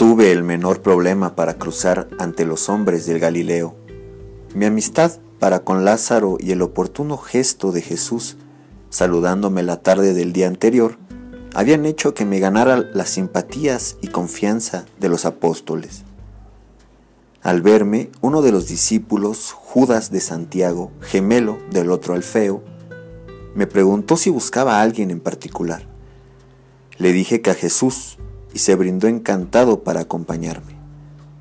tuve el menor problema para cruzar ante los hombres del Galileo. Mi amistad para con Lázaro y el oportuno gesto de Jesús, saludándome la tarde del día anterior, habían hecho que me ganara las simpatías y confianza de los apóstoles. Al verme, uno de los discípulos, Judas de Santiago, gemelo del otro Alfeo, me preguntó si buscaba a alguien en particular. Le dije que a Jesús y se brindó encantado para acompañarme.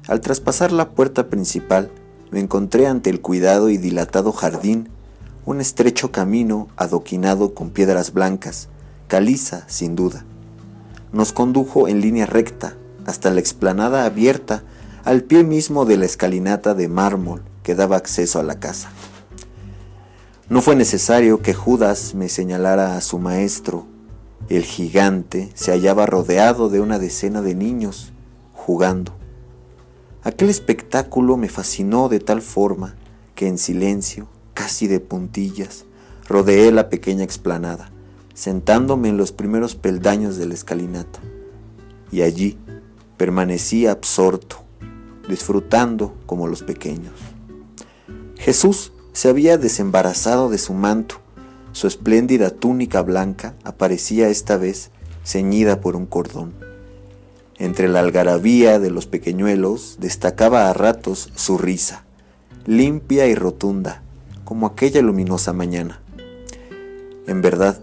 Al traspasar la puerta principal, me encontré ante el cuidado y dilatado jardín, un estrecho camino adoquinado con piedras blancas, caliza sin duda. Nos condujo en línea recta hasta la explanada abierta al pie mismo de la escalinata de mármol que daba acceso a la casa. No fue necesario que Judas me señalara a su maestro. El gigante se hallaba rodeado de una decena de niños jugando. Aquel espectáculo me fascinó de tal forma que en silencio, casi de puntillas, rodeé la pequeña explanada, sentándome en los primeros peldaños de la escalinata. Y allí permanecí absorto, disfrutando como los pequeños. Jesús se había desembarazado de su manto, su espléndida túnica blanca aparecía esta vez ceñida por un cordón. Entre la algarabía de los pequeñuelos destacaba a ratos su risa, limpia y rotunda, como aquella luminosa mañana. En verdad,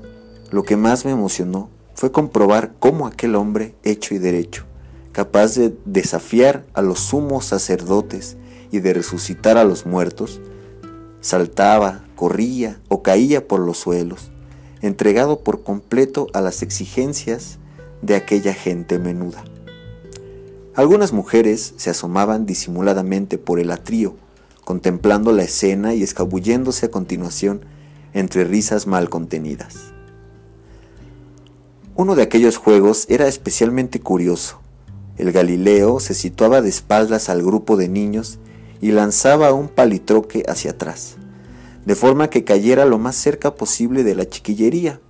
lo que más me emocionó fue comprobar cómo aquel hombre hecho y derecho, capaz de desafiar a los sumos sacerdotes y de resucitar a los muertos, saltaba, corría o caía por los suelos, entregado por completo a las exigencias de aquella gente menuda. Algunas mujeres se asomaban disimuladamente por el atrio, contemplando la escena y escabulléndose a continuación entre risas mal contenidas. Uno de aquellos juegos era especialmente curioso. El Galileo se situaba de espaldas al grupo de niños y lanzaba un palitroque hacia atrás, de forma que cayera lo más cerca posible de la chiquillería.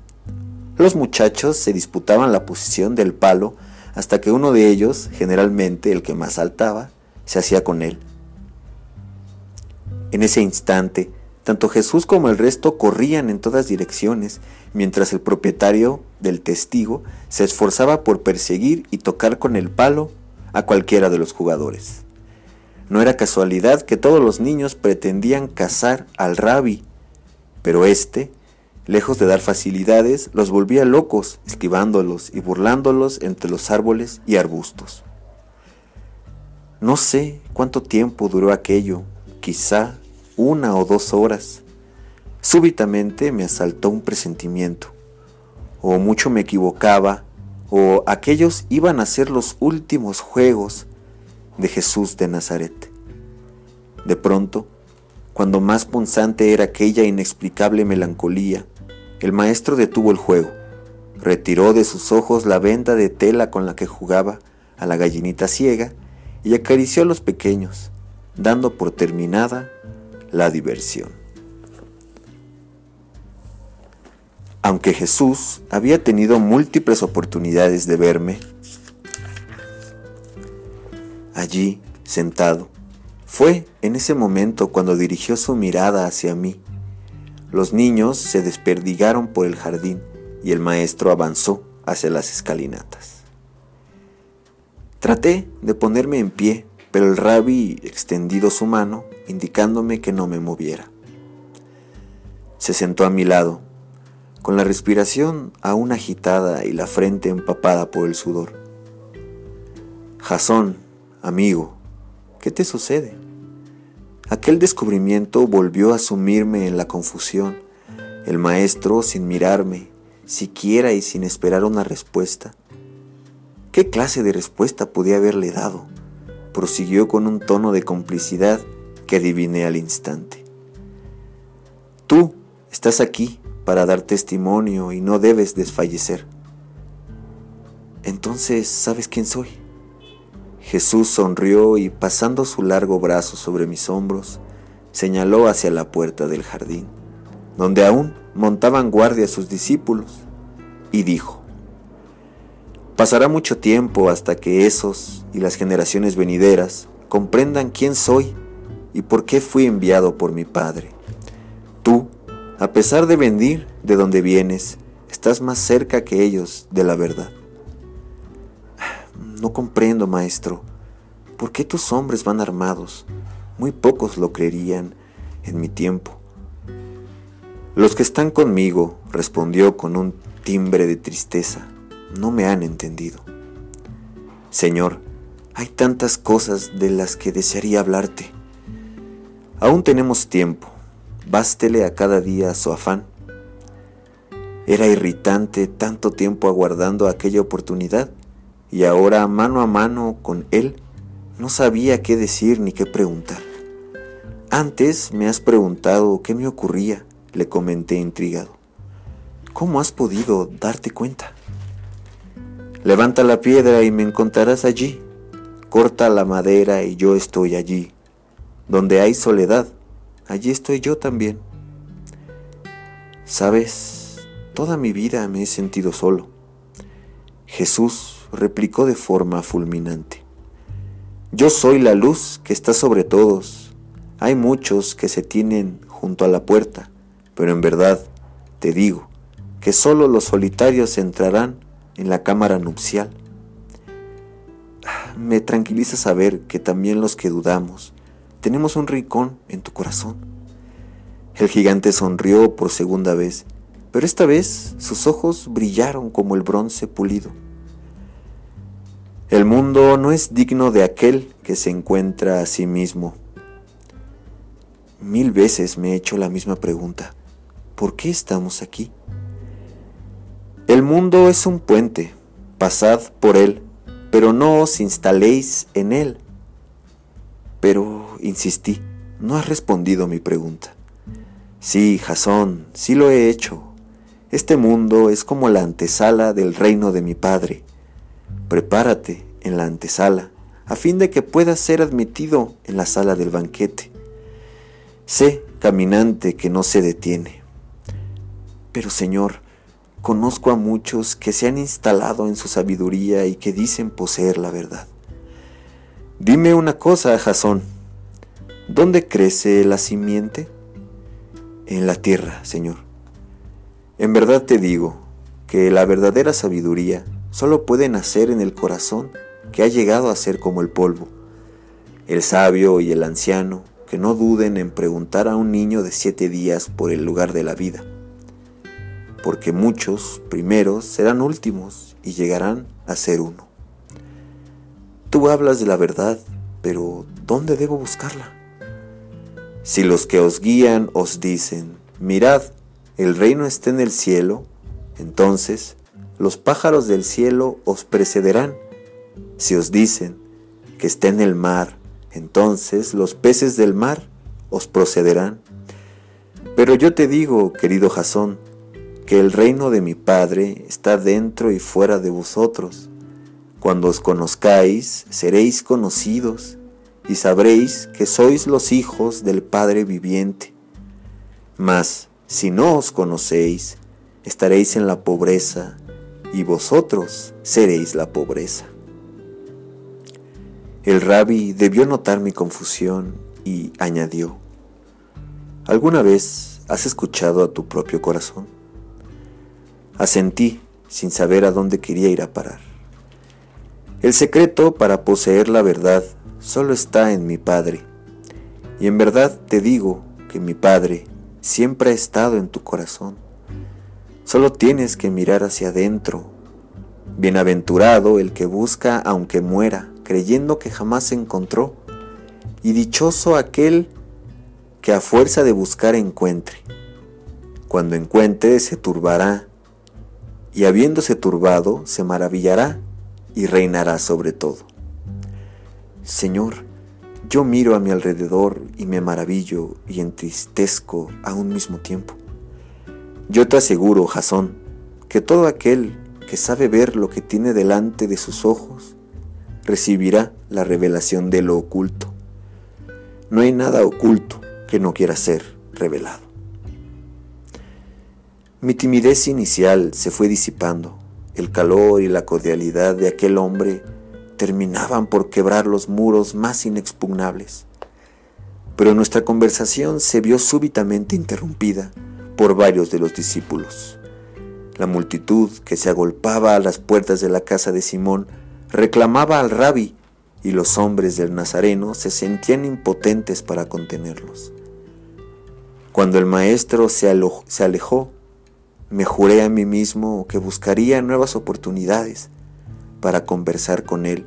Los muchachos se disputaban la posición del palo hasta que uno de ellos, generalmente el que más saltaba, se hacía con él. En ese instante, tanto Jesús como el resto corrían en todas direcciones, mientras el propietario del testigo se esforzaba por perseguir y tocar con el palo a cualquiera de los jugadores. No era casualidad que todos los niños pretendían cazar al rabbi, pero éste Lejos de dar facilidades, los volvía locos, esquivándolos y burlándolos entre los árboles y arbustos. No sé cuánto tiempo duró aquello, quizá una o dos horas. Súbitamente me asaltó un presentimiento. O mucho me equivocaba, o aquellos iban a ser los últimos juegos de Jesús de Nazaret. De pronto, cuando más punzante era aquella inexplicable melancolía, el maestro detuvo el juego, retiró de sus ojos la venda de tela con la que jugaba a la gallinita ciega y acarició a los pequeños, dando por terminada la diversión. Aunque Jesús había tenido múltiples oportunidades de verme, allí, sentado, fue en ese momento cuando dirigió su mirada hacia mí los niños se desperdigaron por el jardín y el maestro avanzó hacia las escalinatas. Traté de ponerme en pie, pero el rabbi extendido su mano, indicándome que no me moviera. Se sentó a mi lado, con la respiración aún agitada y la frente empapada por el sudor. Jasón, amigo, ¿qué te sucede? Aquel descubrimiento volvió a sumirme en la confusión. El maestro, sin mirarme, siquiera y sin esperar una respuesta. ¿Qué clase de respuesta podía haberle dado? Prosiguió con un tono de complicidad que adiviné al instante. Tú estás aquí para dar testimonio y no debes desfallecer. Entonces, ¿sabes quién soy? Jesús sonrió y pasando su largo brazo sobre mis hombros, señaló hacia la puerta del jardín, donde aún montaban guardia sus discípulos, y dijo, Pasará mucho tiempo hasta que esos y las generaciones venideras comprendan quién soy y por qué fui enviado por mi Padre. Tú, a pesar de venir de donde vienes, estás más cerca que ellos de la verdad. No comprendo, maestro, ¿por qué tus hombres van armados? Muy pocos lo creerían en mi tiempo. Los que están conmigo, respondió con un timbre de tristeza, no me han entendido. Señor, hay tantas cosas de las que desearía hablarte. Aún tenemos tiempo, bástele a cada día su afán. Era irritante tanto tiempo aguardando aquella oportunidad y ahora mano a mano con él no sabía qué decir ni qué preguntar. Antes me has preguntado qué me ocurría, le comenté intrigado. ¿Cómo has podido darte cuenta? Levanta la piedra y me encontrarás allí. Corta la madera y yo estoy allí. Donde hay soledad, allí estoy yo también. Sabes, toda mi vida me he sentido solo. Jesús replicó de forma fulminante. Yo soy la luz que está sobre todos. Hay muchos que se tienen junto a la puerta, pero en verdad te digo que solo los solitarios entrarán en la cámara nupcial. Me tranquiliza saber que también los que dudamos tenemos un rincón en tu corazón. El gigante sonrió por segunda vez, pero esta vez sus ojos brillaron como el bronce pulido. El mundo no es digno de aquel que se encuentra a sí mismo. Mil veces me he hecho la misma pregunta. ¿Por qué estamos aquí? El mundo es un puente, pasad por él, pero no os instaléis en él. Pero, insistí, no has respondido mi pregunta. Sí, Jasón, sí lo he hecho. Este mundo es como la antesala del reino de mi Padre prepárate en la antesala, a fin de que puedas ser admitido en la sala del banquete. Sé, caminante, que no se detiene. Pero Señor, conozco a muchos que se han instalado en su sabiduría y que dicen poseer la verdad. Dime una cosa, Jasón, ¿dónde crece la simiente? En la tierra, Señor. En verdad te digo que la verdadera sabiduría solo puede nacer en el corazón que ha llegado a ser como el polvo. El sabio y el anciano, que no duden en preguntar a un niño de siete días por el lugar de la vida, porque muchos primeros serán últimos y llegarán a ser uno. Tú hablas de la verdad, pero ¿dónde debo buscarla? Si los que os guían os dicen, mirad, el reino está en el cielo, entonces los pájaros del cielo os precederán. Si os dicen que está en el mar, entonces los peces del mar os procederán. Pero yo te digo, querido Jasón, que el reino de mi Padre está dentro y fuera de vosotros. Cuando os conozcáis, seréis conocidos y sabréis que sois los hijos del Padre viviente. Mas, si no os conocéis, estaréis en la pobreza y vosotros seréis la pobreza. El rabbi debió notar mi confusión y añadió, ¿alguna vez has escuchado a tu propio corazón? Asentí sin saber a dónde quería ir a parar. El secreto para poseer la verdad solo está en mi Padre, y en verdad te digo que mi Padre siempre ha estado en tu corazón Solo tienes que mirar hacia adentro. Bienaventurado el que busca aunque muera, creyendo que jamás encontró, y dichoso aquel que a fuerza de buscar encuentre. Cuando encuentre se turbará, y habiéndose turbado se maravillará y reinará sobre todo. Señor, yo miro a mi alrededor y me maravillo y entristezco a un mismo tiempo. Yo te aseguro, Jasón, que todo aquel que sabe ver lo que tiene delante de sus ojos, recibirá la revelación de lo oculto. No hay nada oculto que no quiera ser revelado. Mi timidez inicial se fue disipando. El calor y la cordialidad de aquel hombre terminaban por quebrar los muros más inexpugnables. Pero nuestra conversación se vio súbitamente interrumpida por varios de los discípulos. La multitud que se agolpaba a las puertas de la casa de Simón reclamaba al rabí y los hombres del Nazareno se sentían impotentes para contenerlos. Cuando el maestro se, alejó, me juré a mí mismo que buscaría nuevas oportunidades para conversar con él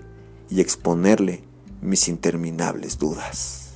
y exponerle mis interminables dudas.